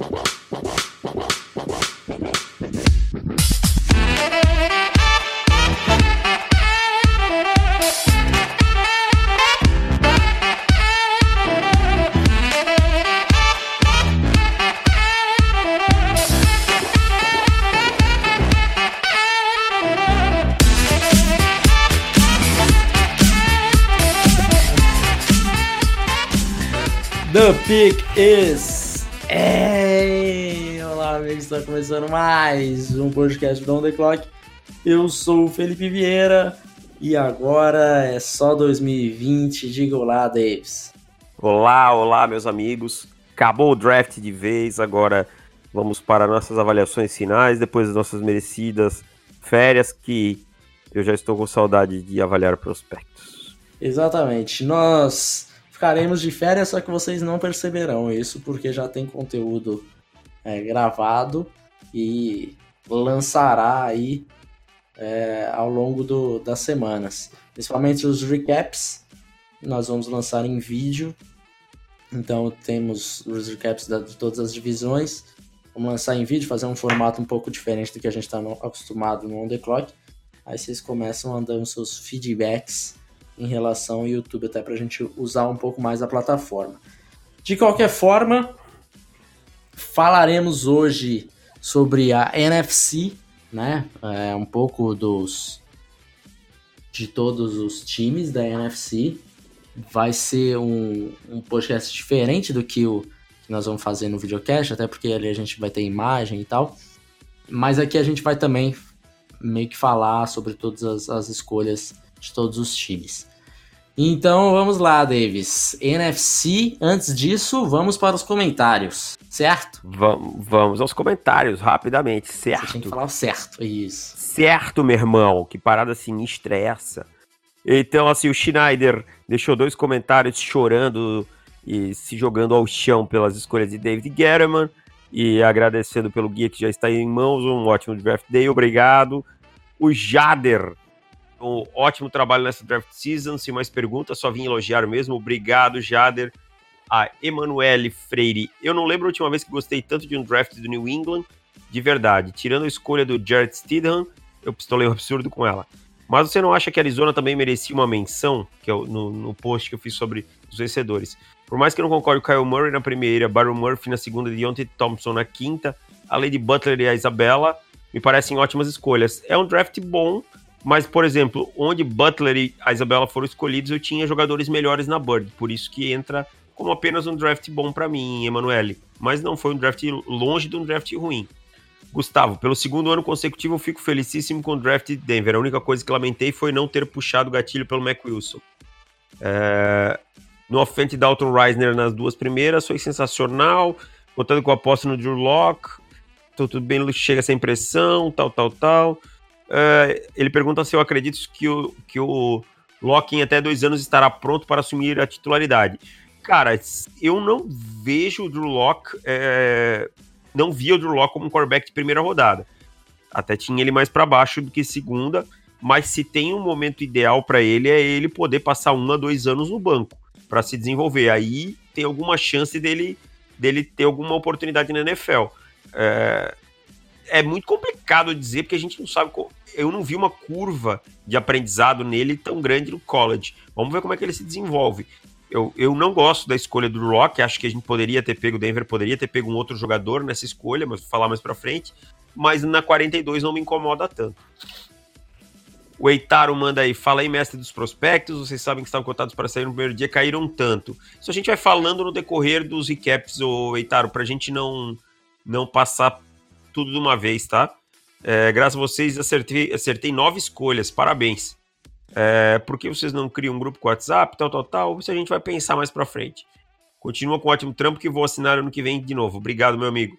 Wow. Mais um podcast do On The Clock. Eu sou o Felipe Vieira e agora é só 2020. Diga olá, Davis. Olá, olá, meus amigos. Acabou o draft de vez, agora vamos para nossas avaliações finais, depois das nossas merecidas férias, que eu já estou com saudade de avaliar prospectos. Exatamente. Nós ficaremos de férias, só que vocês não perceberão isso, porque já tem conteúdo é, gravado e lançará aí é, ao longo do, das semanas. Principalmente os recaps, nós vamos lançar em vídeo. Então temos os recaps de todas as divisões. Vamos lançar em vídeo, fazer um formato um pouco diferente do que a gente está acostumado no On The Clock. Aí vocês começam a seus feedbacks em relação ao YouTube, até para a gente usar um pouco mais a plataforma. De qualquer forma, falaremos hoje sobre a NFC, né? É, um pouco dos de todos os times da NFC. Vai ser um, um podcast diferente do que o que nós vamos fazer no videocast, até porque ali a gente vai ter imagem e tal. Mas aqui a gente vai também meio que falar sobre todas as, as escolhas de todos os times. Então vamos lá, Davis. NFC, antes disso, vamos para os comentários, certo? Vamos, vamos aos comentários, rapidamente, certo? Você tem que falar certo, isso. Certo, meu irmão, que parada sinistra é essa? Então, assim, o Schneider deixou dois comentários chorando e se jogando ao chão pelas escolhas de David Guerrero e agradecendo pelo guia que já está em mãos. Um ótimo draft day, obrigado. O Jader um ótimo trabalho nessa draft season. Sem mais perguntas, só vim elogiar mesmo. Obrigado, Jader. A Emanuele Freire. Eu não lembro a última vez que gostei tanto de um draft do New England, de verdade. Tirando a escolha do Jared Stidham, eu pistolei um absurdo com ela. Mas você não acha que a Arizona também merecia uma menção, que é no, no post que eu fiz sobre os vencedores? Por mais que eu não concorde com Kyle Murray na primeira, Baron Murphy na segunda Deontay Thompson na quinta, a Lady Butler e a Isabella me parecem ótimas escolhas. É um draft bom, mas, por exemplo, onde Butler e a Isabela foram escolhidos, eu tinha jogadores melhores na Bird. Por isso que entra como apenas um draft bom para mim, Emanuele. Mas não foi um draft longe de um draft ruim. Gustavo, pelo segundo ano consecutivo eu fico felicíssimo com o draft de Denver. A única coisa que lamentei foi não ter puxado o gatilho pelo Mac Wilson. É... No offense, Dalton Reisner nas duas primeiras foi sensacional. Contando com a aposta no Drew Locke. Tudo bem, chega sem pressão, tal, tal, tal. Uh, ele pergunta se eu acredito que o, que o Locke em até dois anos estará pronto para assumir a titularidade. Cara, eu não vejo o Drew Locke, é, não via o Drew Locke como um quarterback de primeira rodada. Até tinha ele mais para baixo do que segunda, mas se tem um momento ideal para ele é ele poder passar um a dois anos no banco para se desenvolver. Aí tem alguma chance dele, dele ter alguma oportunidade na NFL. É, é muito complicado dizer, porque a gente não sabe. Eu não vi uma curva de aprendizado nele tão grande no college. Vamos ver como é que ele se desenvolve. Eu, eu não gosto da escolha do Rock, acho que a gente poderia ter pego, o Denver poderia ter pego um outro jogador nessa escolha, mas vou falar mais pra frente. Mas na 42 não me incomoda tanto. O Eitaro manda aí, fala aí, mestre dos prospectos, vocês sabem que estavam cotados para sair no primeiro dia, caíram tanto. Isso a gente vai falando no decorrer dos recaps, o Eitaro, pra gente não, não passar tudo de uma vez, tá? É, graças a vocês, acertei, acertei nove escolhas, parabéns. É, por que vocês não criam um grupo com WhatsApp, tal, tal, tal? Isso a gente vai pensar mais pra frente. Continua com um ótimo trampo que vou assinar ano que vem de novo. Obrigado, meu amigo.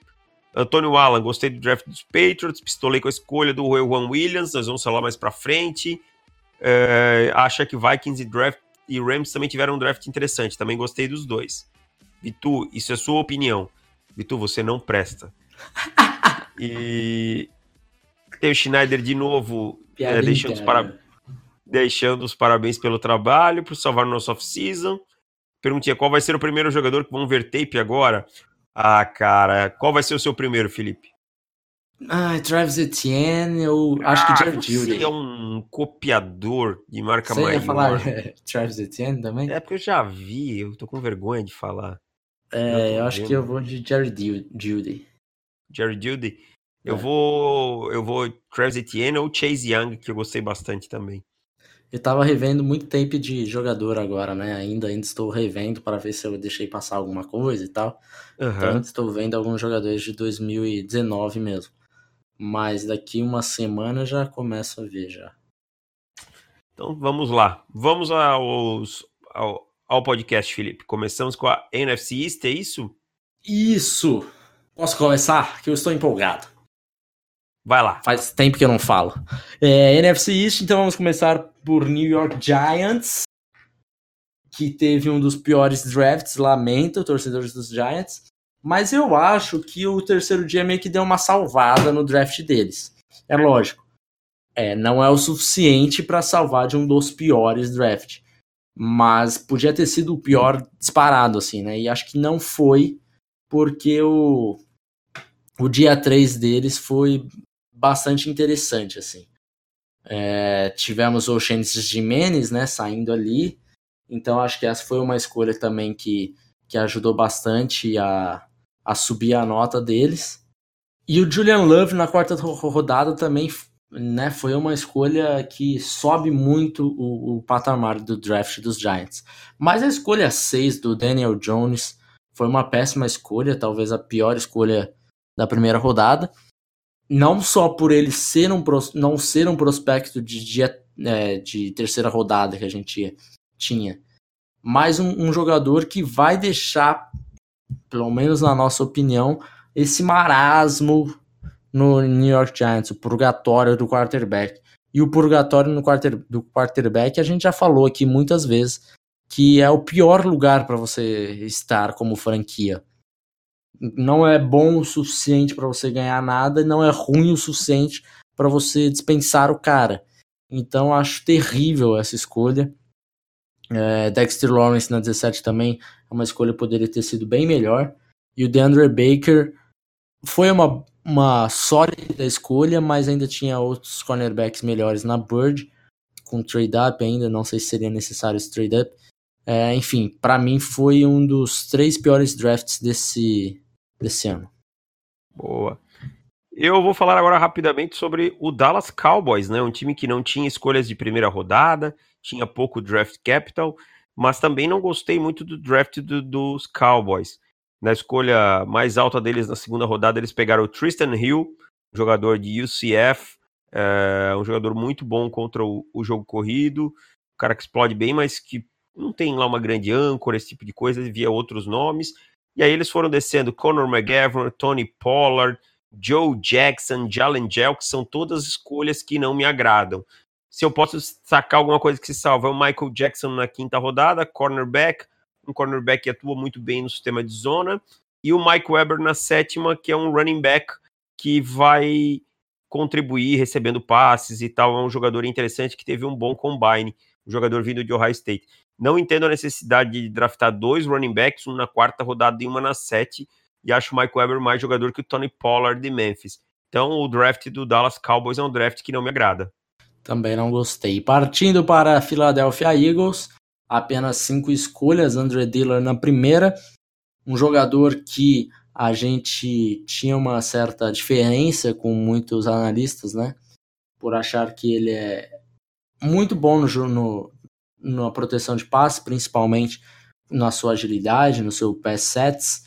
Antônio Alan, gostei do draft dos Patriots, pistolei com a escolha do Juan Williams, nós vamos falar mais pra frente. É, acha que Vikings e, draft, e Rams também tiveram um draft interessante, também gostei dos dois. Vitu, isso é sua opinião. Vitu, você não presta. E tem o Schneider de novo é, deixando, os para... deixando os parabéns pelo trabalho, por salvar o nosso off-season. Perguntinha, qual vai ser o primeiro jogador que vão ver tape agora? Ah, cara, qual vai ser o seu primeiro, Felipe? Ah, Travis Etienne, eu acho que Jerry Você Judy. é um copiador de marca Você maior. ia falar Travis Etienne também? É porque eu já vi, eu tô com vergonha de falar. É, eu acho vendo. que eu vou de Jerry Ju- Judy. Jerry Judy. Eu É. vou. Eu vou Travis Etienne ou Chase Young, que eu gostei bastante também. Eu tava revendo muito tempo de jogador agora, né? Ainda, ainda estou revendo para ver se eu deixei passar alguma coisa e tal. Então, Aham. ainda estou vendo alguns jogadores de 2019 mesmo. Mas daqui uma semana já começo a ver já. Então vamos lá. Vamos aos, ao, ao podcast, Felipe. Começamos com a NFC East, é isso? Isso! Posso começar? Que eu estou empolgado. Vai lá. Faz tempo que eu não falo. É, NFC East, então vamos começar por New York Giants, que teve um dos piores drafts, lamento, torcedores dos Giants. Mas eu acho que o terceiro dia meio que deu uma salvada no draft deles. É lógico. É, não é o suficiente para salvar de um dos piores drafts. Mas podia ter sido o pior disparado, assim, né? E acho que não foi, porque o, o dia 3 deles foi bastante interessante, assim. É, tivemos o Shane Jimenez, né, saindo ali. Então acho que essa foi uma escolha também que, que ajudou bastante a, a subir a nota deles. E o Julian Love na quarta ro- rodada também né, foi uma escolha que sobe muito o, o patamar do draft dos Giants. Mas a escolha 6 do Daniel Jones foi uma péssima escolha, talvez a pior escolha da primeira rodada. Não só por ele ser um, não ser um prospecto de, dia- é, de terceira rodada que a gente tinha, mas um, um jogador que vai deixar, pelo menos na nossa opinião, esse marasmo no New York Giants, o purgatório do quarterback. E o purgatório no quarter, do quarterback a gente já falou aqui muitas vezes que é o pior lugar para você estar como franquia. Não é bom o suficiente para você ganhar nada e não é ruim o suficiente para você dispensar o cara. Então acho terrível essa escolha. É, Dexter Lawrence na 17 também é uma escolha que poderia ter sido bem melhor. E o DeAndre Baker foi uma, uma sólida escolha, mas ainda tinha outros cornerbacks melhores na Bird, com trade-up ainda, não sei se seria necessário esse trade-up. É, enfim, para mim foi um dos três piores drafts desse, desse ano. Boa. Eu vou falar agora rapidamente sobre o Dallas Cowboys, né? Um time que não tinha escolhas de primeira rodada, tinha pouco draft capital, mas também não gostei muito do draft do- dos Cowboys. Na escolha mais alta deles na segunda rodada, eles pegaram o Tristan Hill, jogador de UCF, é, um jogador muito bom contra o, o jogo corrido, um cara que explode bem, mas que não tem lá uma grande âncora, esse tipo de coisa, via outros nomes. E aí eles foram descendo Conor McGavin, Tony Pollard, Joe Jackson, Jalen que são todas escolhas que não me agradam. Se eu posso sacar alguma coisa que se salva, é o Michael Jackson na quinta rodada, cornerback, um cornerback que atua muito bem no sistema de zona, e o Mike Weber na sétima, que é um running back que vai contribuir recebendo passes e tal, é um jogador interessante que teve um bom combine, um jogador vindo de Ohio State. Não entendo a necessidade de draftar dois running backs, um na quarta rodada e uma na sete, e acho o Mike Weber mais jogador que o Tony Pollard de Memphis. Então o draft do Dallas Cowboys é um draft que não me agrada. Também não gostei. Partindo para a Philadelphia Eagles, apenas cinco escolhas, Andre Dillard na primeira, um jogador que a gente tinha uma certa diferença com muitos analistas, né? Por achar que ele é muito bom no, no, na proteção de passe, principalmente na sua agilidade, no seu pass sets,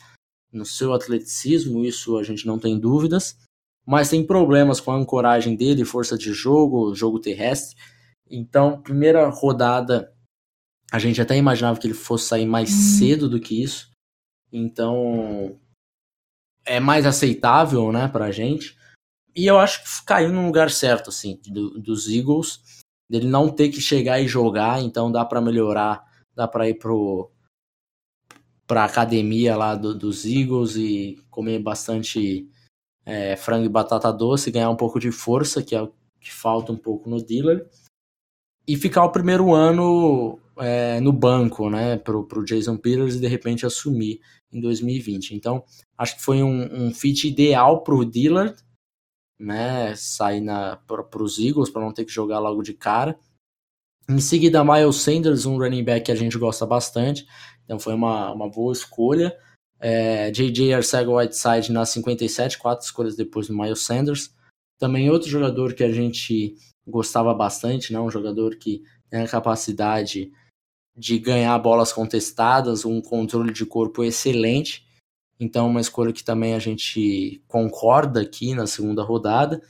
no seu atleticismo, isso a gente não tem dúvidas. Mas tem problemas com a ancoragem dele, força de jogo, jogo terrestre. Então, primeira rodada, a gente até imaginava que ele fosse sair mais cedo do que isso. Então, é mais aceitável, né, pra gente. E eu acho que caiu no lugar certo, assim, do- dos Eagles. Dele não ter que chegar e jogar, então dá pra melhorar, dá pra ir pro pra academia lá do- dos Eagles e comer bastante é, frango e batata doce, ganhar um pouco de força, que é o que falta um pouco no dealer, e ficar o primeiro ano é, no banco, né, pro, pro Jason Peters e de repente assumir em 2020. Então, Acho que foi um, um fit ideal para o Dillard, né? Sair para os Eagles para não ter que jogar logo de cara. Em seguida, Miles Sanders, um running back que a gente gosta bastante, então foi uma, uma boa escolha. É, J.J. Arcega-Whiteside na 57, quatro escolhas depois do Miles Sanders. Também outro jogador que a gente gostava bastante, né? um jogador que tem a capacidade de ganhar bolas contestadas, um controle de corpo excelente. Então, uma escolha que também a gente concorda aqui na segunda rodada.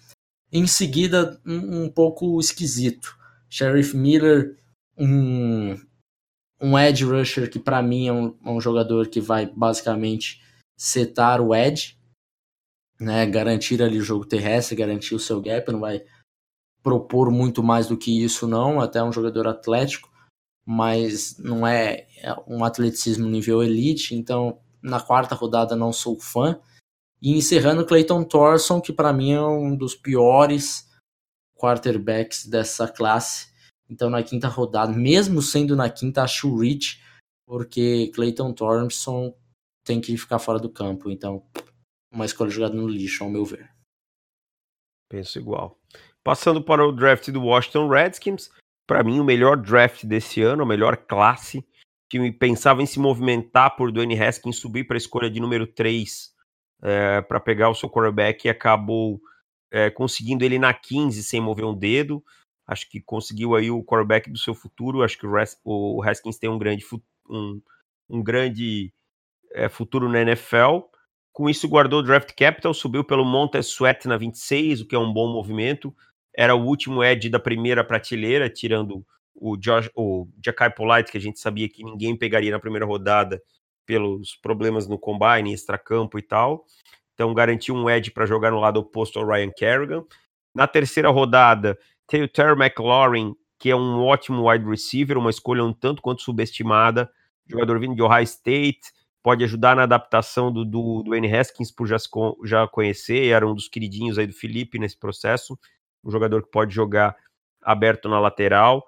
Em seguida, um, um pouco esquisito. Sheriff Miller, um, um edge rusher que para mim é um, é um, jogador que vai basicamente setar o edge, né, garantir ali o jogo terrestre, garantir o seu gap, não vai propor muito mais do que isso não, até um jogador atlético, mas não é, é um atleticismo nível elite, então na quarta rodada não sou fã. E encerrando Clayton Thorson, que para mim é um dos piores quarterbacks dessa classe. Então na quinta rodada, mesmo sendo na quinta, acho rich, porque Clayton Thompson tem que ficar fora do campo. Então, uma escolha jogada no lixo, ao meu ver. Penso igual. Passando para o draft do Washington Redskins, para mim o melhor draft desse ano, a melhor classe, que pensava em se movimentar por Dwayne Haskins subir para a escolha de número 3 é, para pegar o seu quarterback e acabou é, conseguindo ele na 15 sem mover um dedo. Acho que conseguiu aí o quarterback do seu futuro. Acho que o, o Haskins tem um grande, um, um grande é, futuro na NFL. Com isso, guardou o draft capital, subiu pelo Montez Sweat na 26, o que é um bom movimento. Era o último edge da primeira prateleira, tirando o, Josh, o Jackai Polite, que a gente sabia que ninguém pegaria na primeira rodada pelos problemas no combine, extracampo e tal. Então garantiu um edge para jogar no lado oposto ao Ryan Kerrigan. Na terceira rodada, tem o Terry McLaurin, que é um ótimo wide receiver, uma escolha um tanto quanto subestimada. Jogador vindo de Ohio State, pode ajudar na adaptação do, do, do N. Haskins, por já, já conhecer, era um dos queridinhos aí do Felipe nesse processo. Um jogador que pode jogar aberto na lateral.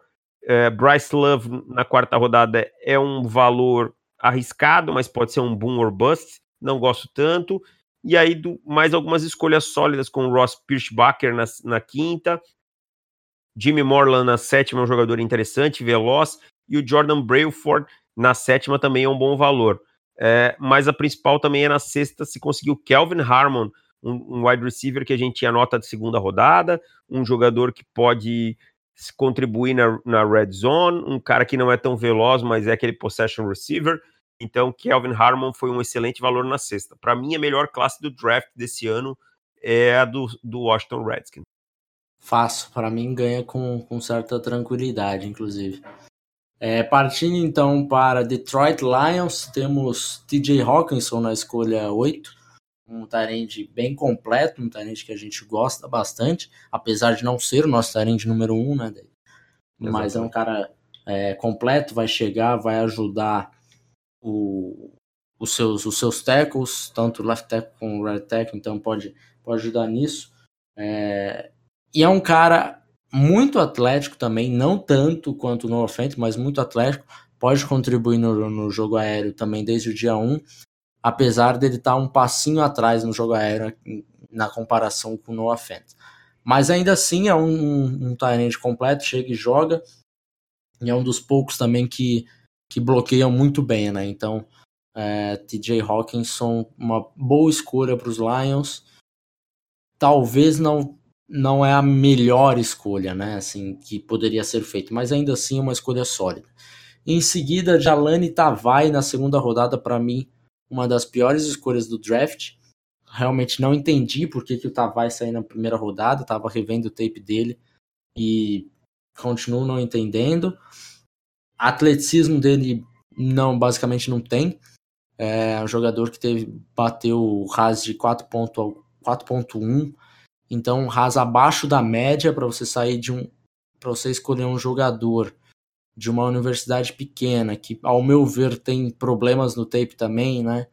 É, Bryce Love na quarta rodada é um valor arriscado, mas pode ser um boom or bust. Não gosto tanto. E aí, do, mais algumas escolhas sólidas com Ross Pirschbacher na, na quinta. Jimmy Morland na sétima um jogador interessante, veloz. E o Jordan Brailford na sétima também é um bom valor. É, mas a principal também é na sexta, se conseguiu Kelvin Harmon, um, um wide receiver que a gente tinha nota de segunda rodada, um jogador que pode contribuir na, na red zone, um cara que não é tão veloz, mas é aquele possession receiver. Então, Kelvin Harmon foi um excelente valor na sexta. Para mim, a melhor classe do draft desse ano é a do, do Washington Redskins. Fácil, para mim ganha com, com certa tranquilidade, inclusive. É, partindo então para Detroit Lions, temos TJ Hawkinson na escolha 8 um Tyrande bem completo, um Tyrande que a gente gosta bastante, apesar de não ser o nosso Tyrande número um, né? Mas é um cara é, completo, vai chegar, vai ajudar o, os, seus, os seus tackles, tanto left tackle como right tackle, então pode, pode ajudar nisso. É, e é um cara muito atlético também, não tanto quanto no offense, mas muito atlético, pode contribuir no, no jogo aéreo também desde o dia 1 apesar dele estar tá um passinho atrás no jogo aéreo na comparação com o Noah Fent. Mas ainda assim é um, um, completo, chega e joga, e é um dos poucos também que, que bloqueiam muito bem, né? Então, é, TJ Hawkinson, uma boa escolha para os Lions. Talvez não não é a melhor escolha, né? Assim, que poderia ser feito, mas ainda assim é uma escolha sólida. Em seguida, Jalani Tavai na segunda rodada, para mim, uma das piores escolhas do draft. Realmente não entendi por que, que o Tavares saiu na primeira rodada, estava revendo o tape dele e continuo não entendendo. Atleticismo dele não, basicamente não tem. É um jogador que teve bateu o RAS de 4.1, então RAS abaixo da média para você sair de um para você escolher um jogador de uma universidade pequena, que ao meu ver tem problemas no tape também, né?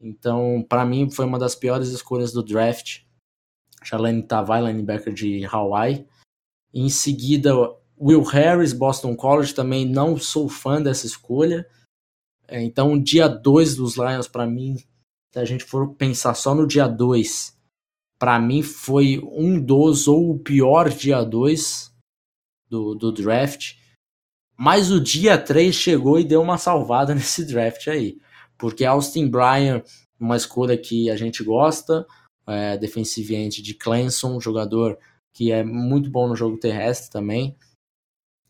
Então, para mim, foi uma das piores escolhas do draft. Shalane Tavai, linebacker de Hawaii. Em seguida, Will Harris, Boston College, também não sou fã dessa escolha. É, então, dia 2 dos Lions, para mim, se a gente for pensar só no dia 2, para mim foi um dos ou o pior dia 2 do, do draft. Mas o dia 3 chegou e deu uma salvada nesse draft aí. Porque Austin Bryan, uma escolha que a gente gosta, é, defensive end de Clemson, jogador que é muito bom no jogo terrestre também,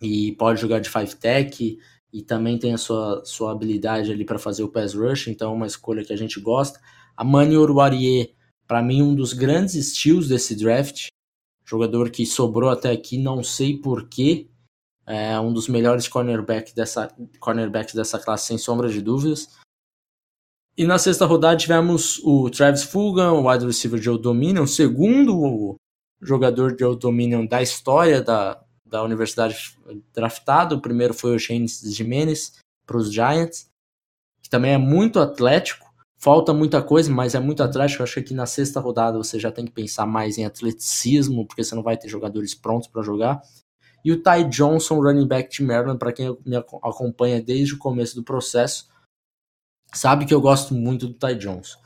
e pode jogar de five tech, e também tem a sua, sua habilidade ali para fazer o pass rush, então é uma escolha que a gente gosta. A Mani Oruarie, para mim, um dos grandes estilos desse draft, jogador que sobrou até aqui, não sei porquê, é um dos melhores cornerbacks dessa, cornerbacks dessa classe, sem sombra de dúvidas. E na sexta rodada tivemos o Travis Fulgham, o wide receiver de Old Dominion, segundo jogador de Old Dominion da história da, da universidade draftado. O primeiro foi o James Jimenez para os Giants, que também é muito atlético. Falta muita coisa, mas é muito atlético. Eu acho que aqui na sexta rodada você já tem que pensar mais em atleticismo, porque você não vai ter jogadores prontos para jogar. E o Ty Johnson, running back de Maryland, para quem me acompanha desde o começo do processo, sabe que eu gosto muito do Ty Jones.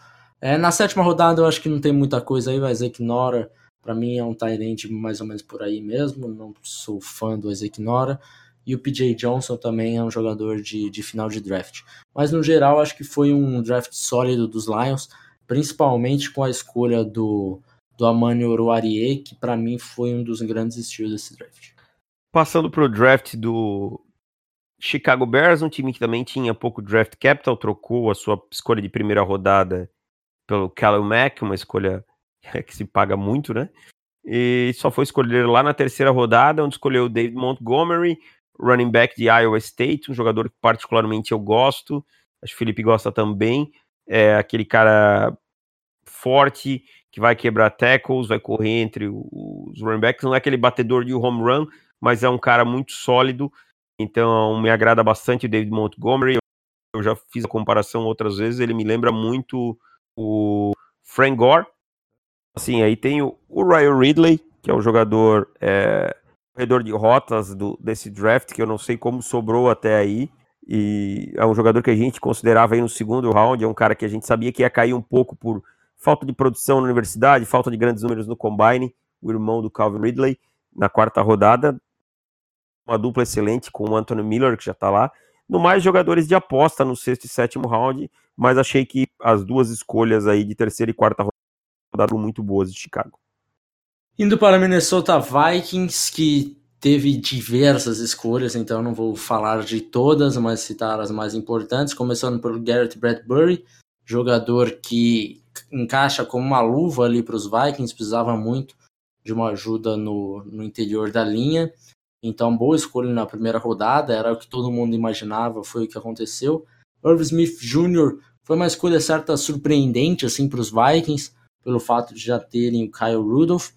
É, na sétima rodada eu acho que não tem muita coisa aí, o Isaac Nora para mim é um Tyrant mais ou menos por aí mesmo, não sou fã do Isaac Nora. E o PJ Johnson também é um jogador de, de final de draft. Mas no geral acho que foi um draft sólido dos Lions, principalmente com a escolha do, do Amani Oruarie, que para mim foi um dos grandes estilos desse draft. Passando para o draft do Chicago Bears, um time que também tinha pouco draft capital, trocou a sua escolha de primeira rodada pelo Callum Mack, uma escolha que se paga muito, né? E só foi escolher lá na terceira rodada, onde escolheu David Montgomery, running back de Iowa State, um jogador que particularmente eu gosto, acho que o Felipe gosta também, é aquele cara forte, que vai quebrar tackles, vai correr entre os running backs, não é aquele batedor de home run, mas é um cara muito sólido, então me agrada bastante o David Montgomery. Eu já fiz a comparação outras vezes, ele me lembra muito o Frank Gore. Assim, aí tem o, Ryan Ridley, que é um jogador é, corredor de rotas do, desse draft, que eu não sei como sobrou até aí. E é um jogador que a gente considerava aí no segundo round, é um cara que a gente sabia que ia cair um pouco por falta de produção na universidade, falta de grandes números no combine, o irmão do Calvin Ridley, na quarta rodada, uma dupla excelente com o Anthony Miller, que já está lá. No mais, jogadores de aposta no sexto e sétimo round, mas achei que as duas escolhas aí de terceira e quarta rodada muito boas de Chicago. Indo para Minnesota Vikings, que teve diversas escolhas, então não vou falar de todas, mas citar as mais importantes, começando pelo Garrett Bradbury, jogador que encaixa como uma luva ali para os Vikings, precisava muito de uma ajuda no, no interior da linha. Então, boa escolha na primeira rodada, era o que todo mundo imaginava, foi o que aconteceu. Irv Smith Jr. foi uma escolha certa surpreendente assim para os Vikings, pelo fato de já terem o Kyle Rudolph,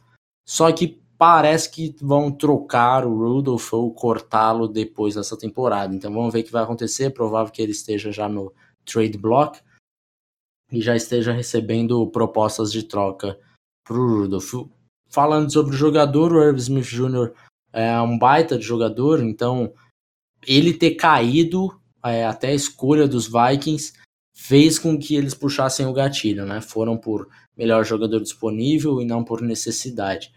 só que parece que vão trocar o Rudolph ou cortá-lo depois dessa temporada. Então vamos ver o que vai acontecer, é provável que ele esteja já no trade block e já esteja recebendo propostas de troca para o Rudolph. Falando sobre o jogador, o Irv Smith Jr é um baita de jogador, então ele ter caído é, até a escolha dos Vikings fez com que eles puxassem o gatilho, né? Foram por melhor jogador disponível e não por necessidade.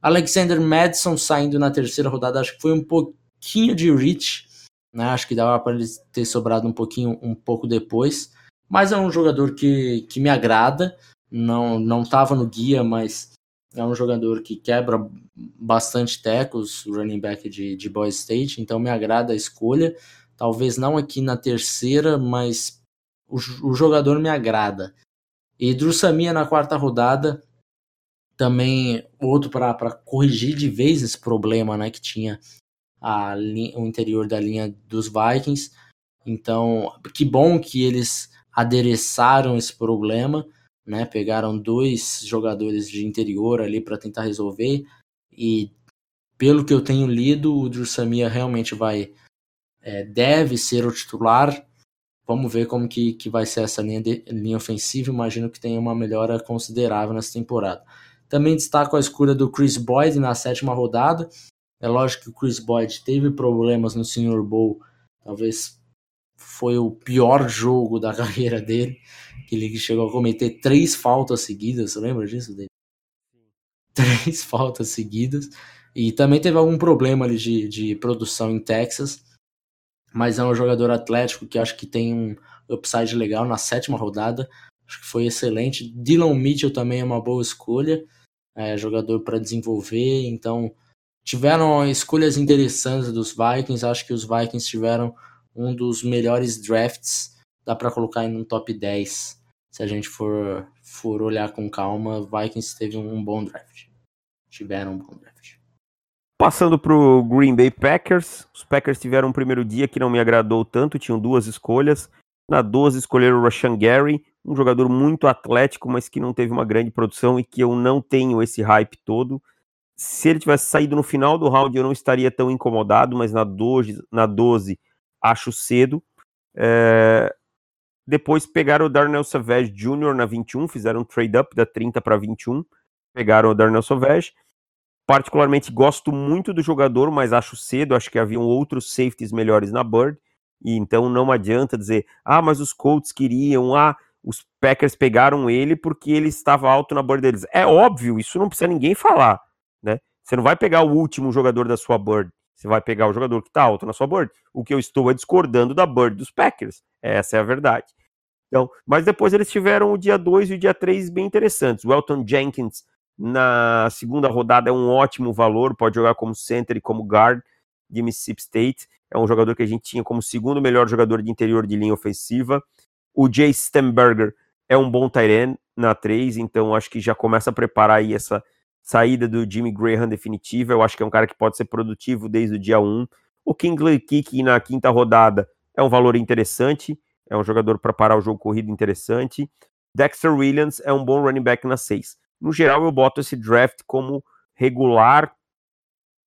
Alexander Madison saindo na terceira rodada, acho que foi um pouquinho de reach, né? Acho que dava para ele ter sobrado um pouquinho, um pouco depois, mas é um jogador que, que me agrada. Não não estava no guia, mas é um jogador que quebra bastante tecos, running back de, de Boy State, então me agrada a escolha. Talvez não aqui na terceira, mas o, o jogador me agrada. E Drussamia na quarta rodada, também outro para corrigir de vez esse problema né, que tinha a, o interior da linha dos Vikings. Então, que bom que eles adereçaram esse problema né? Pegaram dois jogadores de interior ali para tentar resolver e pelo que eu tenho lido, o Drew Samia realmente vai é, deve ser o titular. Vamos ver como que, que vai ser essa linha, de, linha ofensiva. Imagino que tenha uma melhora considerável nessa temporada. Também destaco a escolha do Chris Boyd na sétima rodada. É lógico que o Chris Boyd teve problemas no Senior Bowl, talvez foi o pior jogo da carreira dele, que ele chegou a cometer três faltas seguidas, você lembra disso, dele? Três faltas seguidas, e também teve algum problema ali de, de produção em Texas, mas é um jogador atlético que acho que tem um upside legal na sétima rodada, acho que foi excelente. Dylan Mitchell também é uma boa escolha, é, jogador para desenvolver, então tiveram escolhas interessantes dos Vikings, acho que os Vikings tiveram um dos melhores drafts, dá para colocar em um top 10, se a gente for, for olhar com calma, Vikings teve um bom draft, tiveram um bom draft. Passando para o Green Bay Packers, os Packers tiveram um primeiro dia que não me agradou tanto, tinham duas escolhas. Na 12 escolheram o Rashan Gary, um jogador muito atlético, mas que não teve uma grande produção e que eu não tenho esse hype todo. Se ele tivesse saído no final do round, eu não estaria tão incomodado, mas na 12, na 12 acho cedo. É... Depois pegaram o Darnell Savage Jr. na 21, fizeram um trade-up da 30 para 21, pegaram o Darnell Savage Particularmente gosto muito do jogador, mas acho cedo, acho que haviam outros safeties melhores na Bird, e então não adianta dizer, ah, mas os Colts queriam, ah, os Packers pegaram ele porque ele estava alto na Bird deles. É óbvio, isso não precisa ninguém falar, né? Você não vai pegar o último jogador da sua Bird, você vai pegar o jogador que está alto na sua Bird. O que eu estou é discordando da Bird dos Packers, essa é a verdade. Então, mas depois eles tiveram o dia 2 e o dia 3 bem interessantes. O Elton Jenkins na segunda rodada é um ótimo valor, pode jogar como center e como guard de Mississippi State. É um jogador que a gente tinha como segundo melhor jogador de interior de linha ofensiva. O Jay Stemberger é um bom tight na 3, então acho que já começa a preparar aí essa saída do Jimmy Graham definitiva. Eu acho que é um cara que pode ser produtivo desde o dia 1. O Kingley Kick na quinta rodada é um valor interessante, é um jogador para parar o jogo corrido interessante. Dexter Williams é um bom running back na 6 no geral, eu boto esse draft como regular.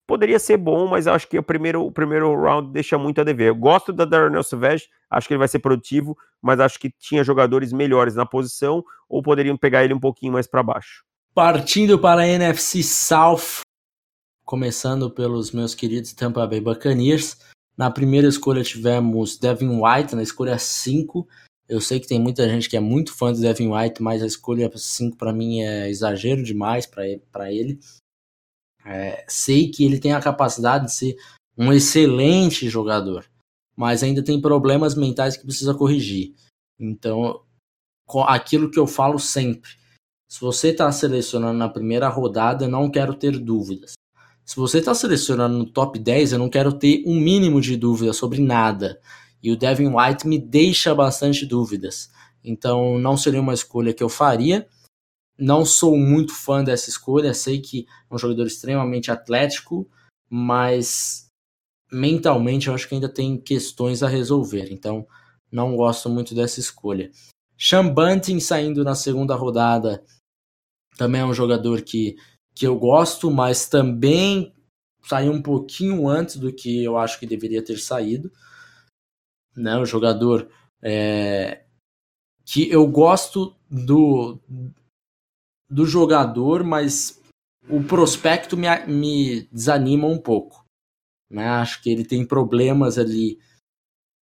Poderia ser bom, mas acho que o primeiro, o primeiro round deixa muito a dever. Eu gosto da Darnell Savage, acho que ele vai ser produtivo, mas acho que tinha jogadores melhores na posição ou poderiam pegar ele um pouquinho mais para baixo. Partindo para a NFC South, começando pelos meus queridos Tampa Bay Buccaneers. Na primeira escolha tivemos Devin White, na escolha 5. Eu sei que tem muita gente que é muito fã do Devin White, mas a escolha 5 para mim é exagero demais para ele. É, sei que ele tem a capacidade de ser um excelente jogador, mas ainda tem problemas mentais que precisa corrigir. Então, aquilo que eu falo sempre: se você está selecionando na primeira rodada, eu não quero ter dúvidas. Se você está selecionando no top 10, eu não quero ter um mínimo de dúvida sobre nada. E o Devin White me deixa bastante dúvidas. Então não seria uma escolha que eu faria. Não sou muito fã dessa escolha, sei que é um jogador extremamente atlético, mas mentalmente eu acho que ainda tem questões a resolver. Então não gosto muito dessa escolha. Sean Bunting saindo na segunda rodada também é um jogador que, que eu gosto, mas também saiu um pouquinho antes do que eu acho que deveria ter saído né? O jogador é, que eu gosto do, do jogador, mas o prospecto me, me desanima um pouco. Né? Acho que ele tem problemas ali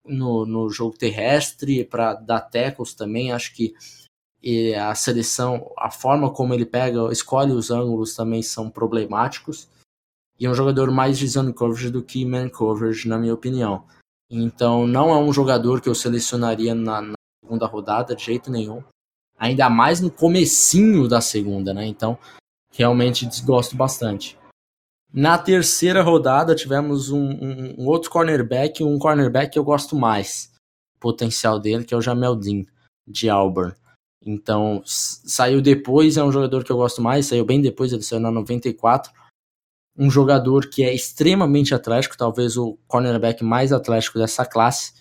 no, no jogo terrestre para dar tackles também. Acho que a seleção, a forma como ele pega, escolhe os ângulos também são problemáticos. E é um jogador mais de zone coverage do que man coverage, na minha opinião. Então não é um jogador que eu selecionaria na, na, segunda rodada de jeito nenhum. Ainda mais no comecinho da segunda, né? Então realmente desgosto bastante. Na terceira rodada tivemos um, um, um outro cornerback, um cornerback que eu gosto mais o potencial dele, que é o Jamel Dean, de Auburn. Então, saiu depois, é um jogador que eu gosto mais, saiu bem depois, ele saiu na 94 um jogador que é extremamente atlético, talvez o cornerback mais atlético dessa classe.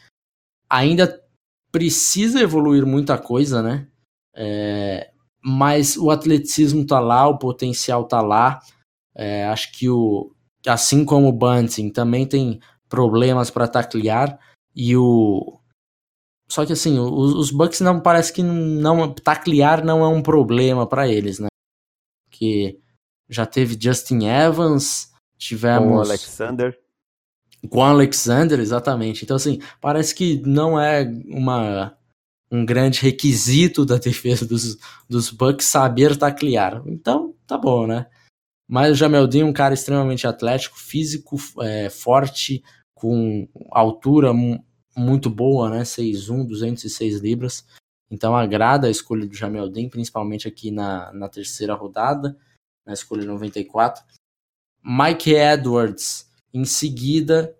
Ainda precisa evoluir muita coisa, né? É, mas o atleticismo tá lá, o potencial tá lá. É, acho que o assim como o Bunting também tem problemas para taclear e o só que assim, os, os Bucks não parece que não taclear não é um problema para eles, né? Que já teve Justin Evans, tivemos. O Alexander. Com Alexander, exatamente. Então, assim, parece que não é uma, um grande requisito da defesa dos, dos Bucks saber taclear. Então, tá bom, né? Mas o Jamel Dean é um cara extremamente atlético, físico, é, forte, com altura muito boa, né? 6'1", 206 libras. Então agrada a escolha do Jamel Dean, principalmente aqui na, na terceira rodada, na escolha 94. Mike Edwards, em seguida,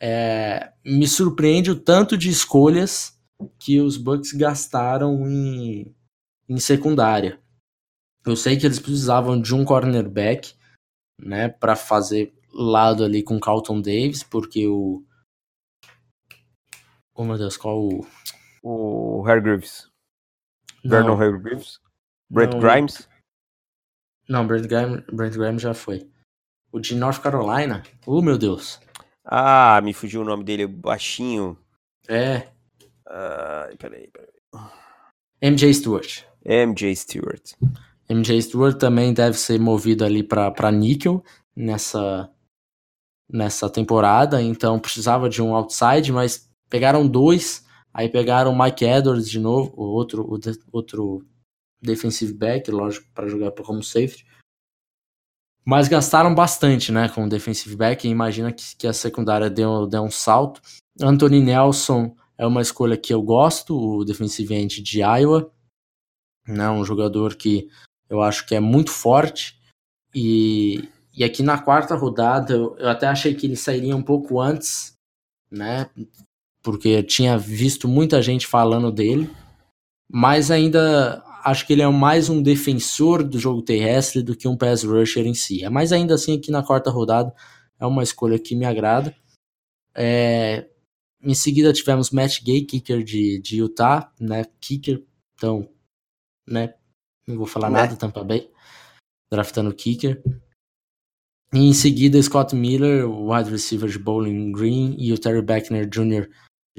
é, me surpreende o tanto de escolhas que os Bucks gastaram em, em secundária. Eu sei que eles precisavam de um cornerback, né, para fazer lado ali com Carlton Davis, porque o Oh meu Deus, qual o o Hargreaves? Vernon Hargreaves? Brent não, Grimes? Não, Brent Grimes, Brent Grimes já foi. O de North Carolina? Oh meu Deus. Ah, me fugiu o nome dele, baixinho. É. Uh, peraí, peraí. MJ Stewart. MJ Stewart. MJ Stewart também deve ser movido ali para níquel nessa, nessa temporada, então precisava de um outside, mas pegaram dois, aí pegaram o Mike Edwards de novo, o outro, o de, outro defensive back, lógico, para jogar como safety. Mas gastaram bastante, né, com o defensive back, imagina que, que a secundária deu, deu um salto. Anthony Nelson é uma escolha que eu gosto, o defensive end de Iowa, né, um jogador que eu acho que é muito forte. E, e aqui na quarta rodada, eu, eu até achei que ele sairia um pouco antes, né? Porque eu tinha visto muita gente falando dele. Mas ainda acho que ele é mais um defensor do jogo terrestre do que um pass rusher em si. É mas ainda assim aqui na quarta rodada é uma escolha que me agrada. É, em seguida tivemos Matt Gay, kicker de, de Utah, né? Kicker, então, né? Não vou falar né? nada, Tampa Bay. Draftando kicker. E em seguida, Scott Miller, wide receiver de Bowling Green, e o Terry Beckner Jr.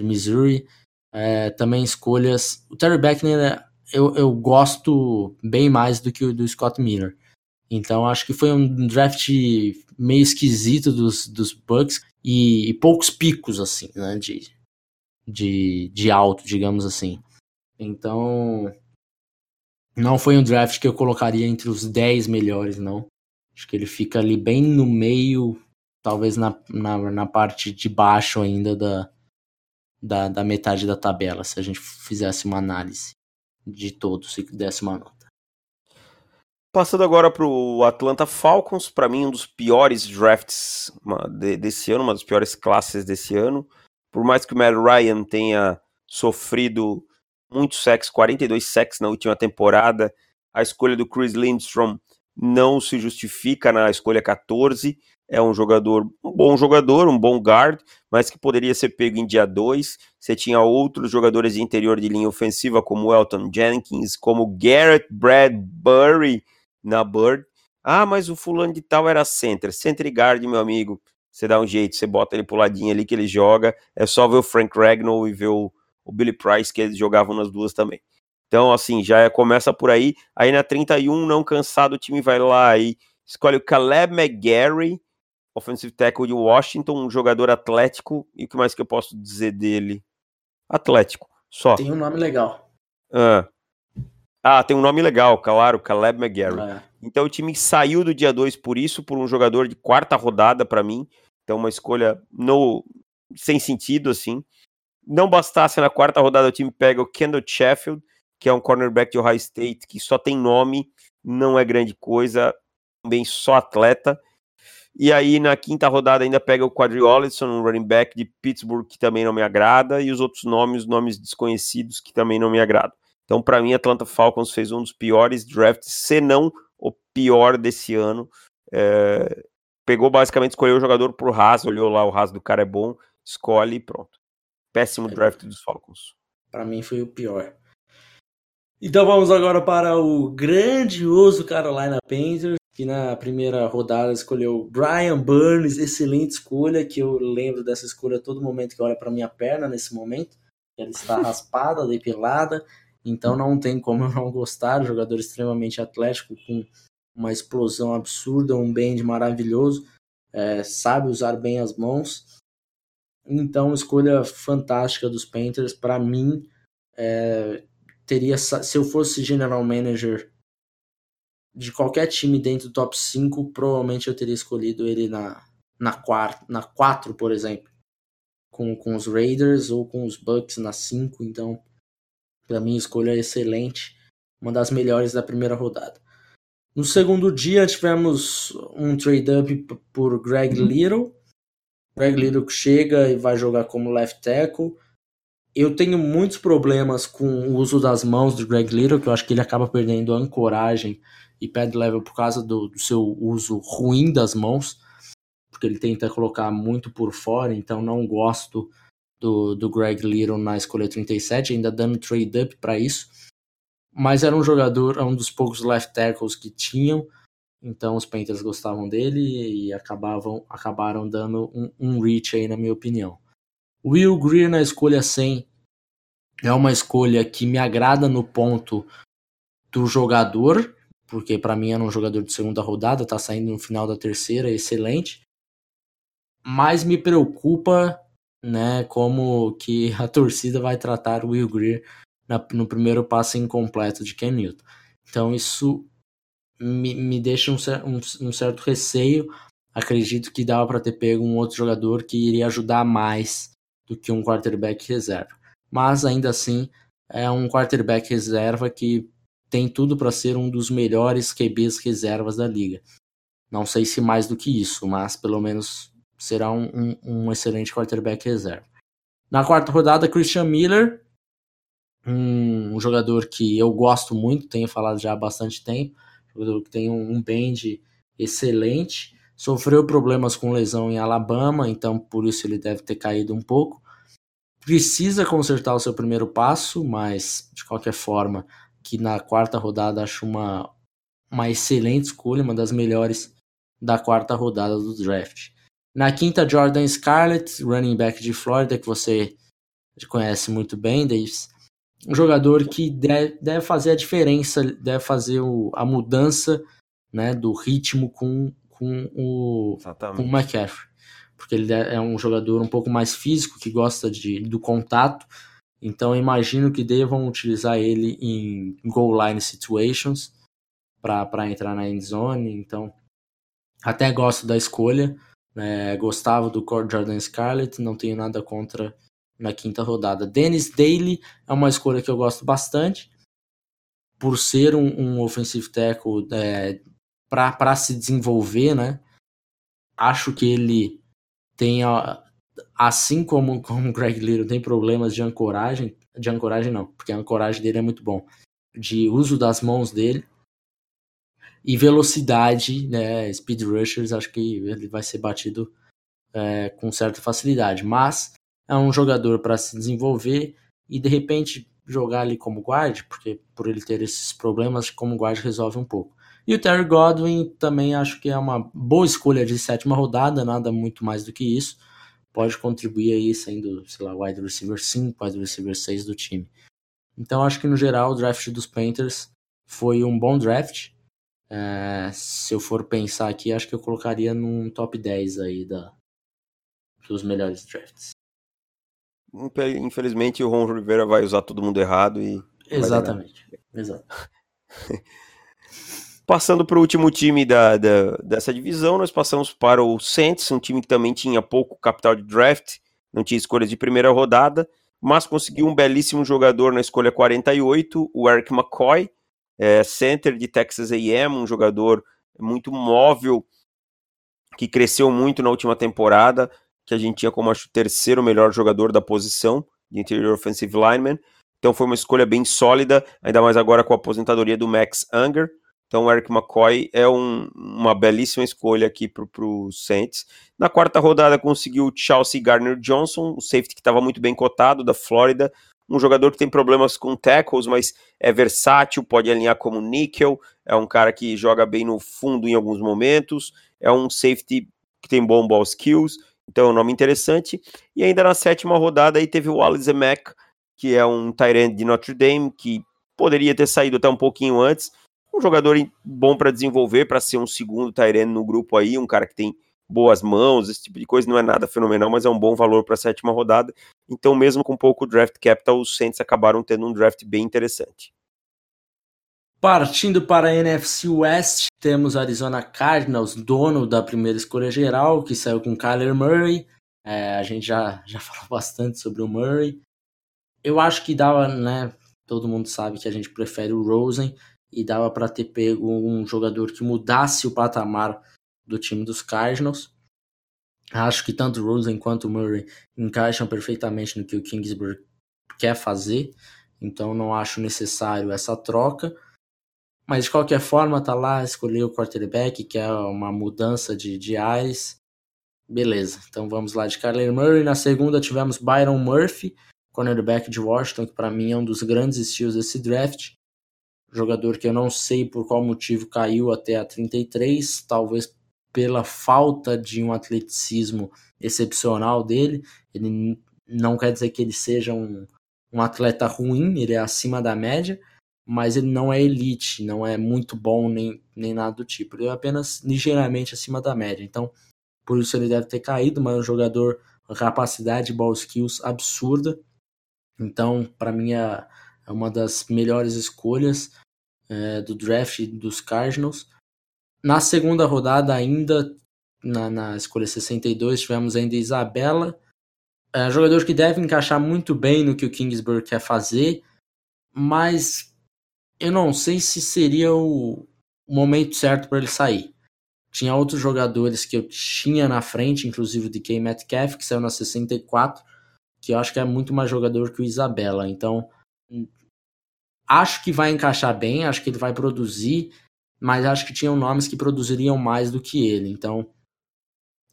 Missouri. É, também escolhas. O Terry Beckner eu, eu gosto bem mais do que o do Scott Miller. Então acho que foi um draft meio esquisito dos, dos Bucks e, e poucos picos, assim, né? De, de, de alto, digamos assim. Então não foi um draft que eu colocaria entre os 10 melhores, não. Acho que ele fica ali bem no meio, talvez na, na, na parte de baixo ainda da, da, da, metade da tabela, se a gente fizesse uma análise de todos, se desse uma nota. Passando agora para o Atlanta Falcons, para mim um dos piores drafts desse ano, uma das piores classes desse ano. Por mais que o Matt Ryan tenha sofrido muito sexo, 42 sacks na última temporada. A escolha do Chris Lindstrom não se justifica na escolha 14. É um jogador, um bom jogador, um bom guard, mas que poderia ser pego em dia 2. Você tinha outros jogadores de interior de linha ofensiva, como Elton Jenkins, como Garrett Bradbury na Bird. Ah, mas o fulano de tal era center. Center e guard, meu amigo. Você dá um jeito, você bota ele pro ladinho ali que ele joga. É só ver o Frank Ragnall e ver o, o Billy Price, que eles jogavam nas duas também. Então, assim, já é, começa por aí. Aí na 31, não cansado, o time vai lá e escolhe o Caleb McGarry, offensive tackle de Washington, um jogador atlético. E o que mais que eu posso dizer dele? Atlético, só. Tem um nome legal. Ah, ah tem um nome legal, claro, Caleb McGarry. É. Então o time saiu do dia 2 por isso, por um jogador de quarta rodada para mim. Então uma escolha no sem sentido assim. Não bastasse na quarta rodada, o time pega o Kendall Sheffield, que é um cornerback de Ohio State, que só tem nome, não é grande coisa, também só atleta. E aí na quinta rodada ainda pega o Quadri Ollison, um running back de Pittsburgh, que também não me agrada, e os outros nomes, nomes desconhecidos, que também não me agradam. Então, para mim, Atlanta Falcons fez um dos piores drafts, se não o pior desse ano. É... Pegou basicamente, escolheu o jogador por raso, olhou lá, o raso do cara é bom, escolhe e pronto. Péssimo é. draft dos Falcons. Para mim foi o pior. Então vamos agora para o grandioso Carolina Panthers, que na primeira rodada escolheu Brian Burns, excelente escolha, que eu lembro dessa escolha a todo momento que olha para minha perna nesse momento. Ela está raspada, depilada, então não tem como eu não gostar. Jogador extremamente atlético, com uma explosão absurda, um bend maravilhoso, é, sabe usar bem as mãos. Então, escolha fantástica dos Panthers. Para mim, é, teria se eu fosse general manager de qualquer time dentro do top 5, provavelmente eu teria escolhido ele na, na, quarta, na 4, por exemplo. Com, com os Raiders ou com os Bucks na 5. Então, para mim, escolha excelente. Uma das melhores da primeira rodada. No segundo dia, tivemos um trade-up por Greg Little. Greg Little chega e vai jogar como left tackle. Eu tenho muitos problemas com o uso das mãos do Greg Little, que eu acho que ele acaba perdendo ancoragem e pad level por causa do, do seu uso ruim das mãos, porque ele tenta colocar muito por fora, então não gosto do, do Greg Little na escolha 37, ainda dando trade up para isso. Mas era um jogador, é um dos poucos left tackles que tinham, então os Panthers gostavam dele e acabavam, acabaram dando um, um reach aí, na minha opinião. Will Greer na escolha 100 é uma escolha que me agrada no ponto do jogador, porque para mim era um jogador de segunda rodada, tá saindo no final da terceira, excelente. Mas me preocupa, né, como que a torcida vai tratar o Will Greer na, no primeiro passe incompleto de Ken Newton. Então isso me, me deixa um, um, um certo receio. Acredito que dava para ter pego um outro jogador que iria ajudar mais do que um quarterback reserva. Mas ainda assim é um quarterback reserva que tem tudo para ser um dos melhores QBs reservas da liga. Não sei se mais do que isso, mas pelo menos será um, um, um excelente quarterback reserva. Na quarta rodada, Christian Miller, um, um, jogador que eu gosto muito, tenho falado já há bastante tempo, jogador que tem um, um bend excelente, sofreu problemas com lesão em Alabama, então por isso ele deve ter caído um pouco. Precisa consertar o seu primeiro passo, mas de qualquer forma que na quarta rodada acho uma, uma excelente escolha, uma das melhores da quarta rodada do draft. Na quinta, Jordan Scarlett, running back de Flórida, que você conhece muito bem, Davis. Um jogador que deve, deve fazer a diferença, deve fazer o, a mudança né, do ritmo com, com, o, com o McCaffrey. Porque ele é um jogador um pouco mais físico, que gosta de, do contato, então imagino que devam utilizar ele em goal line situations para entrar na end zone. Então até gosto da escolha. Né? Gostava do Jordan Scarlett, não tenho nada contra na quinta rodada. Dennis Daly é uma escolha que eu gosto bastante, por ser um, um offensive tackle é, para se desenvolver, né? Acho que ele tem assim como, como o Greg Little tem problemas de ancoragem, de ancoragem não, porque a ancoragem dele é muito bom, de uso das mãos dele e velocidade, né, speed rushers, acho que ele vai ser batido é, com certa facilidade, mas é um jogador para se desenvolver e de repente jogar ali como guard, porque por ele ter esses problemas, como guard resolve um pouco. E o Terry Godwin também acho que é uma boa escolha de sétima rodada, nada muito mais do que isso pode contribuir aí sendo, sei lá, wide receiver 5, wide receiver 6 do time. Então acho que no geral o draft dos Panthers foi um bom draft. É, se eu for pensar aqui, acho que eu colocaria num top 10 aí da, dos melhores drafts. Infelizmente o Ron Rivera vai usar todo mundo errado e. Exatamente. Exato. Passando para o último time da, da, dessa divisão, nós passamos para o Saints, um time que também tinha pouco capital de draft, não tinha escolhas de primeira rodada, mas conseguiu um belíssimo jogador na escolha 48, o Eric McCoy, é, center de Texas A&M, um jogador muito móvel, que cresceu muito na última temporada, que a gente tinha como acho o terceiro melhor jogador da posição de interior offensive lineman. Então foi uma escolha bem sólida, ainda mais agora com a aposentadoria do Max Unger. Então, Eric McCoy é um, uma belíssima escolha aqui para o Saints. Na quarta rodada, conseguiu o Chelsea Gardner Johnson, o safety que estava muito bem cotado, da Flórida. Um jogador que tem problemas com tackles, mas é versátil, pode alinhar como níquel. É um cara que joga bem no fundo em alguns momentos. É um safety que tem bom ball skills. Então, é um nome interessante. E ainda na sétima rodada, aí teve o Alice Mack, que é um Tyrant de Notre Dame, que poderia ter saído até um pouquinho antes, um jogador bom para desenvolver, para ser um segundo Tyrene no grupo aí, um cara que tem boas mãos, esse tipo de coisa, não é nada fenomenal, mas é um bom valor para a sétima rodada. Então, mesmo com pouco draft capital, os Saints acabaram tendo um draft bem interessante. Partindo para a NFC West, temos Arizona Cardinals, dono da primeira escolha geral, que saiu com Kyler Murray. É, a gente já, já falou bastante sobre o Murray. Eu acho que dava, né? Todo mundo sabe que a gente prefere o Rosen e dava para ter pego um jogador que mudasse o patamar do time dos Cardinals. Acho que tanto Rosen quanto Murray encaixam perfeitamente no que o Kingsbury quer fazer, então não acho necessário essa troca. Mas de qualquer forma, tá lá, escolheu o quarterback, que é uma mudança de, de ares. Beleza, então vamos lá de Kyler Murray. Na segunda tivemos Byron Murphy, cornerback de Washington, que para mim é um dos grandes estilos desse draft. Jogador que eu não sei por qual motivo caiu até a 33, talvez pela falta de um atleticismo excepcional dele. Ele não quer dizer que ele seja um, um atleta ruim, ele é acima da média, mas ele não é elite, não é muito bom nem, nem nada do tipo. Ele é apenas ligeiramente acima da média. Então, por isso ele deve ter caído, mas é um jogador capacidade, ball skills absurda. Então, para mim, é, é uma das melhores escolhas é, do draft dos Cardinals. Na segunda rodada, ainda na, na escolha 62, tivemos ainda Isabela, é, jogador que deve encaixar muito bem no que o Kingsbury quer fazer, mas eu não sei se seria o momento certo para ele sair. Tinha outros jogadores que eu tinha na frente, inclusive o DK Metcalf, que saiu na 64, que eu acho que é muito mais jogador que o Isabela. Então, acho que vai encaixar bem, acho que ele vai produzir, mas acho que tinham nomes que produziriam mais do que ele. Então,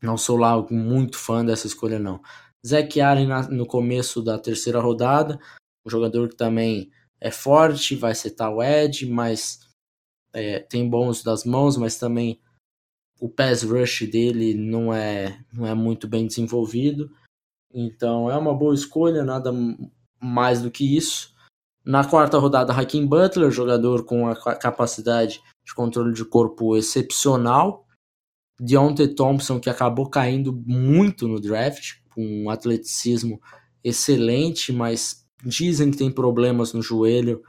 não sou lá muito fã dessa escolha, não. Zac Allen no começo da terceira rodada, um jogador que também é forte, vai setar o Ed, mas é, tem bons das mãos, mas também o pass rush dele não é, não é muito bem desenvolvido. Então é uma boa escolha, nada mais do que isso. Na quarta rodada, Hakim Butler, jogador com a capacidade de controle de corpo excepcional. Deontay Thompson, que acabou caindo muito no draft, com um atleticismo excelente, mas dizem que tem problemas no joelho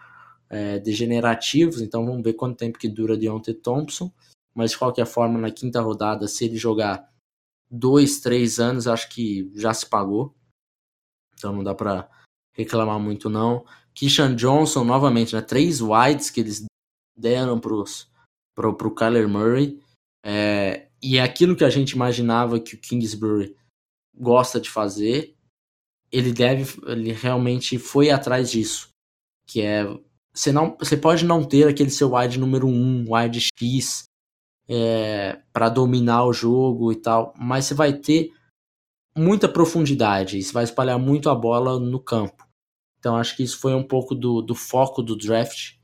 é, degenerativos, então vamos ver quanto tempo que dura Deontay Thompson. Mas de qualquer forma, na quinta rodada, se ele jogar dois, três anos, acho que já se pagou. Então não dá para reclamar muito não. Kishan Johnson, novamente, né? Três wides que eles deram pros, pro, pro Kyler Murray. É, e é aquilo que a gente imaginava que o Kingsbury gosta de fazer. Ele deve, ele realmente foi atrás disso. Que é, você, não, você pode não ter aquele seu wide número 1, um, wide X, é, para dominar o jogo e tal, mas você vai ter muita profundidade, você vai espalhar muito a bola no campo. Então acho que isso foi um pouco do, do foco do draft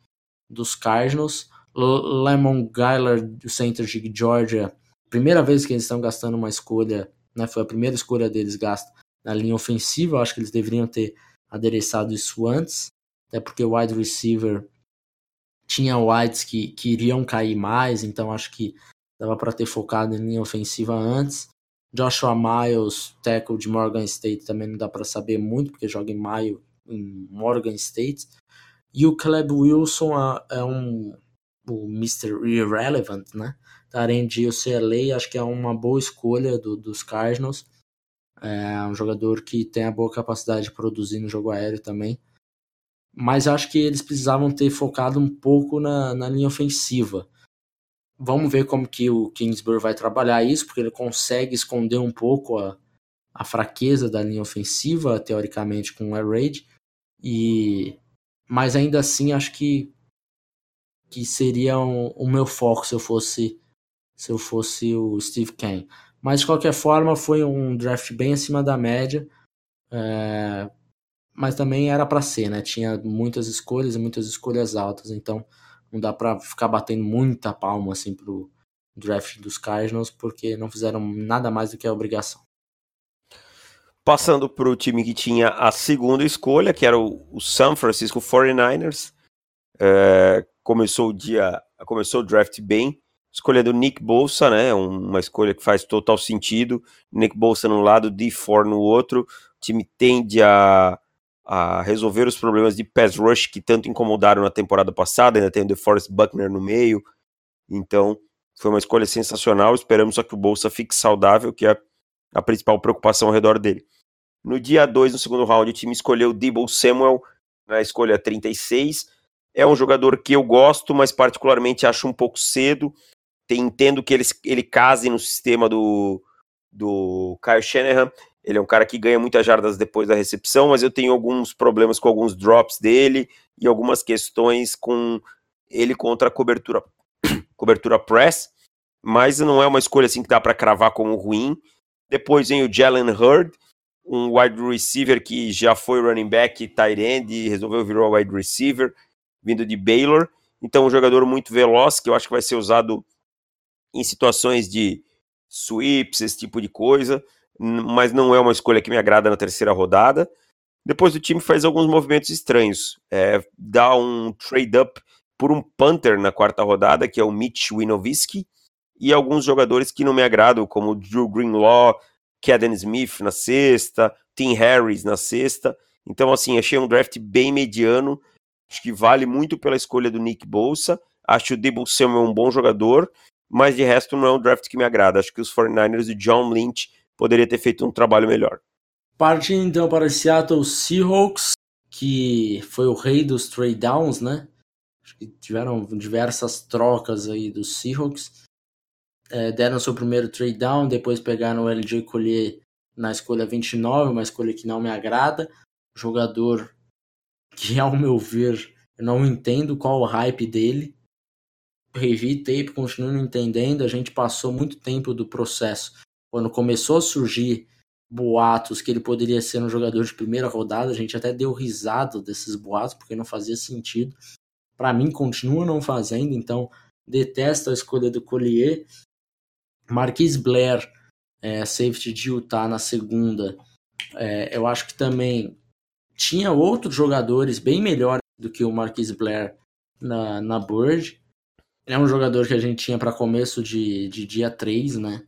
dos Cardinals. Lemon Gyler, do center de Georgia, primeira vez que eles estão gastando uma escolha, né, foi a primeira escolha deles gasta na linha ofensiva, acho que eles deveriam ter adereçado isso antes, até porque o wide receiver tinha wides que, que iriam cair mais, então acho que dava para ter focado em linha ofensiva antes. Joshua Miles, tackle de Morgan State, também não dá para saber muito, porque joga em maio em Morgan State. E o Caleb Wilson é, é um o Mr. Irrelevant, né? Taren de UCLA, acho que é uma boa escolha do, dos Cardinals. É um jogador que tem a boa capacidade de produzir no jogo aéreo também. Mas acho que eles precisavam ter focado um pouco na, na linha ofensiva. Vamos ver como que o Kingsbury vai trabalhar isso, porque ele consegue esconder um pouco a, a fraqueza da linha ofensiva, teoricamente, com o Air Raid. E mas ainda assim acho que que seria um, o meu foco se eu fosse se eu fosse o Steve Kane. Mas de qualquer forma foi um draft bem acima da média, é, mas também era para ser, né? Tinha muitas escolhas e muitas escolhas altas, então não dá para ficar batendo muita palma assim pro draft dos Cardinals porque não fizeram nada mais do que a obrigação. Passando para o time que tinha a segunda escolha, que era o, o San Francisco 49ers. É, começou o dia, começou o draft bem. escolhendo Nick Bolsa, né? Uma escolha que faz total sentido. Nick Bolsa num lado, D4 no outro. O time tende a, a resolver os problemas de pass rush que tanto incomodaram na temporada passada. Ainda tem o DeForest Buckner no meio. Então, foi uma escolha sensacional. Esperamos só que o Bolsa fique saudável, que é a principal preocupação ao redor dele. No dia 2, no segundo round, o time escolheu Debo Samuel na escolha 36. É um jogador que eu gosto, mas particularmente acho um pouco cedo entendo que ele, ele case no sistema do, do Kyle Shanahan. Ele é um cara que ganha muitas jardas depois da recepção, mas eu tenho alguns problemas com alguns drops dele e algumas questões com ele contra a cobertura, cobertura press, mas não é uma escolha assim que dá para cravar como ruim. Depois vem o Jalen Hurd, um wide receiver que já foi running back, tight end resolveu virar wide receiver, vindo de Baylor. Então, um jogador muito veloz que eu acho que vai ser usado em situações de sweeps, esse tipo de coisa, mas não é uma escolha que me agrada na terceira rodada. Depois o time faz alguns movimentos estranhos. É, dá um trade-up por um punter na quarta rodada, que é o Mitch Winovski, e alguns jogadores que não me agradam, como o Drew Greenlaw, Caden Smith na sexta, Tim Harris na sexta. Então, assim, achei um draft bem mediano. Acho que vale muito pela escolha do Nick Bolsa. Acho o Debo Samuel um bom jogador mas de resto não é um draft que me agrada. Acho que os 49ers e John Lynch poderia ter feito um trabalho melhor. Partindo então para Seattle Seahawks, que foi o rei dos trade downs, né? Acho que tiveram diversas trocas aí dos Seahawks. É, deram seu primeiro trade down, depois pegaram o LJ Collier na escolha 29, uma escolha que não me agrada. Jogador que, ao meu ver, eu não entendo qual o hype dele revi tape, continuo não entendendo. A gente passou muito tempo do processo. Quando começou a surgir boatos que ele poderia ser um jogador de primeira rodada, a gente até deu risada desses boatos, porque não fazia sentido. Para mim, continua não fazendo, então detesto a escolha do Collier. Marquis Blair, é, safety de Utah na segunda, é, eu acho que também tinha outros jogadores bem melhores do que o Marquis Blair na, na Bird. É um jogador que a gente tinha para começo de, de dia 3, né?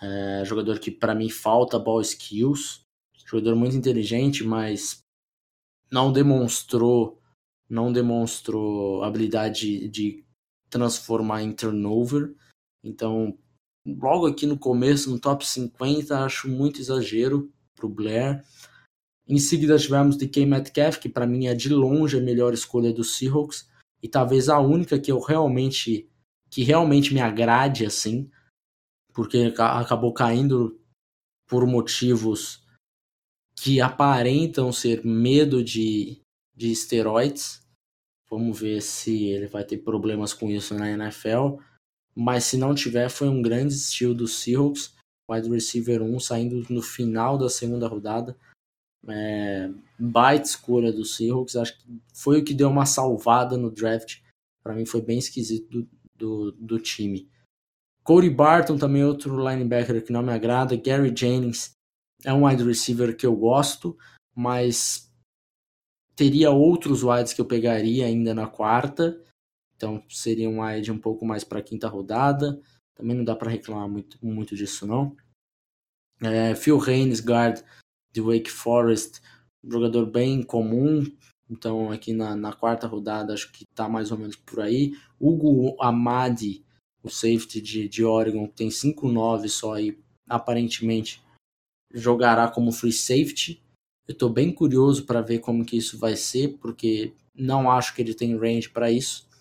É, jogador que para mim falta ball skills. Jogador muito inteligente, mas não demonstrou não demonstrou habilidade de, de transformar em turnover. Então, logo aqui no começo, no top 50, acho muito exagero pro Blair. Em seguida tivemos DK Metcalf, que para mim é de longe a melhor escolha do Seahawks e talvez a única que eu realmente que realmente me agrade assim, porque acabou caindo por motivos que aparentam ser medo de, de esteroides. Vamos ver se ele vai ter problemas com isso na NFL. Mas se não tiver, foi um grande estilo do Seahawks. Wide receiver 1 saindo no final da segunda rodada é, baita escolha do Seahawks, acho que foi o que deu uma salvada no draft. Para mim foi bem esquisito do, do, do, time. Cody Barton também outro linebacker que não me agrada. Gary Jennings é um wide receiver que eu gosto, mas teria outros wides que eu pegaria ainda na quarta. Então seria um wide um pouco mais para quinta rodada. Também não dá para reclamar muito, muito disso não. É, Phil Haynes, guard de Wake Forest, jogador bem comum, então aqui na, na quarta rodada acho que está mais ou menos por aí. Hugo Amadi, o safety de, de Oregon, tem 5-9 só aí, aparentemente jogará como free safety. Eu estou bem curioso para ver como que isso vai ser, porque não acho que ele tem range para isso.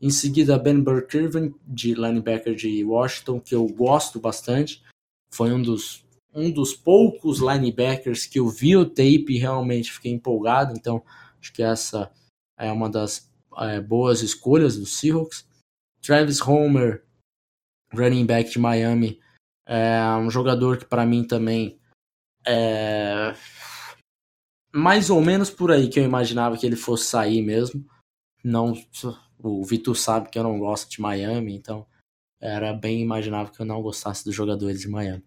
Em seguida, Ben Burkirven, de linebacker de Washington, que eu gosto bastante. Foi um dos um dos poucos linebackers que eu vi o tape e realmente fiquei empolgado, então acho que essa é uma das é, boas escolhas do Seahawks. Travis Homer, running back de Miami, é um jogador que para mim também é mais ou menos por aí que eu imaginava que ele fosse sair mesmo. Não, o Vitor sabe que eu não gosto de Miami, então era bem imaginável que eu não gostasse dos jogadores de Miami.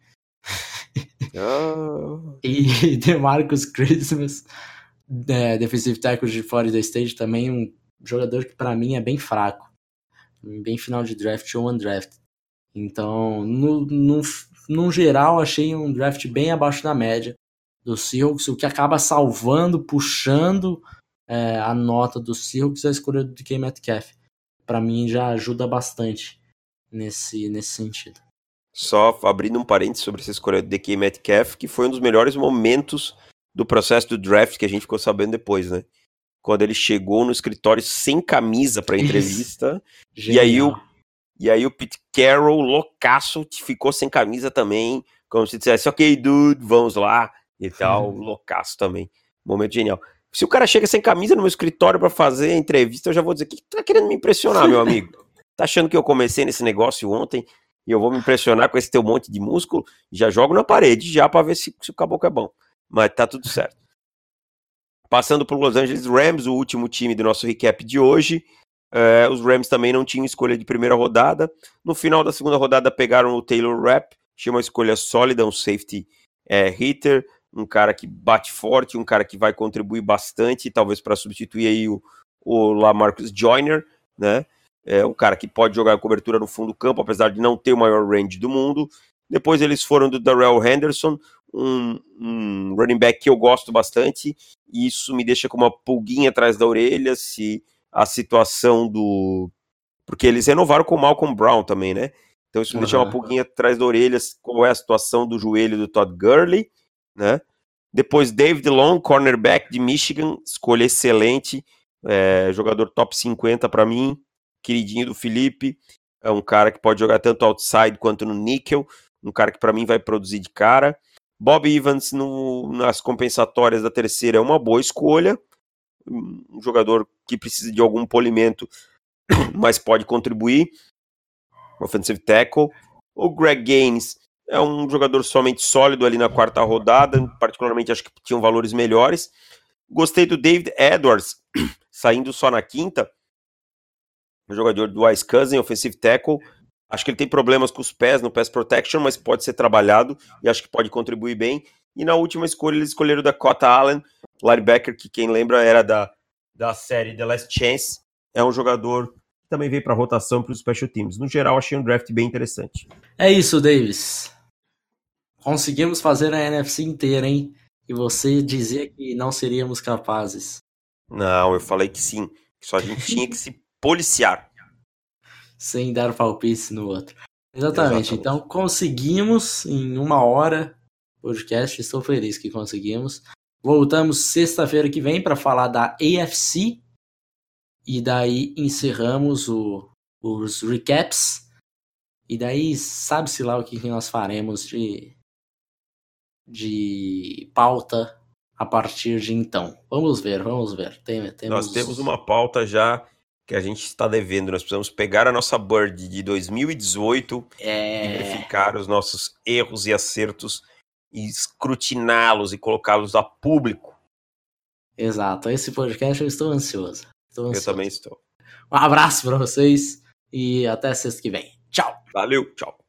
Oh. e DeMarcus Christmas, é, defensive tackle de Florida State, também um jogador que para mim é bem fraco. bem final de draft ou undraft. Então, no, no, no geral, achei um draft bem abaixo da média do Seahawks, o que acaba salvando, puxando é, a nota do Seahawks é a escolha do DK Metcalf. Para mim já ajuda bastante nesse, nesse sentido. Só abrindo um parênteses sobre essa escolha do DK Metcalf, que foi um dos melhores momentos do processo do draft que a gente ficou sabendo depois, né? Quando ele chegou no escritório sem camisa para entrevista, e aí o e aí o Pete Carroll, loucaço, ficou sem camisa também, como se dissesse, ok, dude, vamos lá, e tal, loucaço também. Momento genial. Se o cara chega sem camisa no meu escritório para fazer a entrevista, eu já vou dizer, que tá querendo me impressionar, meu amigo? Tá achando que eu comecei nesse negócio ontem e eu vou me impressionar com esse teu monte de músculo? Já jogo na parede já para ver se, se o caboclo é bom. Mas tá tudo certo. Passando pro Los Angeles Rams, o último time do nosso recap de hoje. É, os Rams também não tinham escolha de primeira rodada. No final da segunda rodada, pegaram o Taylor Rapp, tinha uma escolha sólida, um safety é, hitter, um cara que bate forte, um cara que vai contribuir bastante, talvez para substituir aí o, o Lamarcus Joyner, né? É um cara que pode jogar cobertura no fundo do campo, apesar de não ter o maior range do mundo. Depois eles foram do Darrell Henderson, um, um running back que eu gosto bastante, e isso me deixa com uma pulguinha atrás da orelha se a situação do. Porque eles renovaram com o Malcolm Brown também, né? Então isso me uhum. deixa uma pulguinha atrás da orelha qual é a situação do joelho do Todd Gurley, né? Depois David Long, cornerback de Michigan, escolha excelente, é, jogador top 50 para mim, queridinho do Felipe, é um cara que pode jogar tanto outside quanto no níquel, um cara que para mim vai produzir de cara. Bob Evans no, nas compensatórias da terceira é uma boa escolha, um jogador que precisa de algum polimento, mas pode contribuir. Offensive tackle. O Greg Gaines é um jogador somente sólido ali na quarta rodada, particularmente acho que tinham valores melhores. Gostei do David Edwards, saindo só na quinta. Um jogador do Ice Cousin, offensive tackle. Acho que ele tem problemas com os pés no pass protection, mas pode ser trabalhado e acho que pode contribuir bem. E na última escolha, eles escolheram da Cota Allen, linebacker, que quem lembra era da, da série The Last Chance. É um jogador que também veio para rotação para os special teams. No geral, achei um draft bem interessante. É isso, Davis. Conseguimos fazer a NFC inteira, hein? E você dizia que não seríamos capazes. Não, eu falei que sim. Só a gente tinha que se policiar. Sem dar palpites no outro. Exatamente. Exatamente. Então conseguimos em uma hora podcast. Estou feliz que conseguimos. Voltamos sexta-feira que vem para falar da AFC. E daí encerramos o, os recaps. E daí sabe-se lá o que nós faremos de, de pauta a partir de então. Vamos ver, vamos ver. Tem, temos... Nós temos uma pauta já que a gente está devendo. Nós precisamos pegar a nossa Bird de 2018 é... e verificar os nossos erros e acertos e escrutiná-los e colocá-los a público. Exato. Esse podcast eu estou ansioso. Estou ansioso. Eu também estou. Um abraço para vocês e até sexta que vem. Tchau. Valeu, tchau.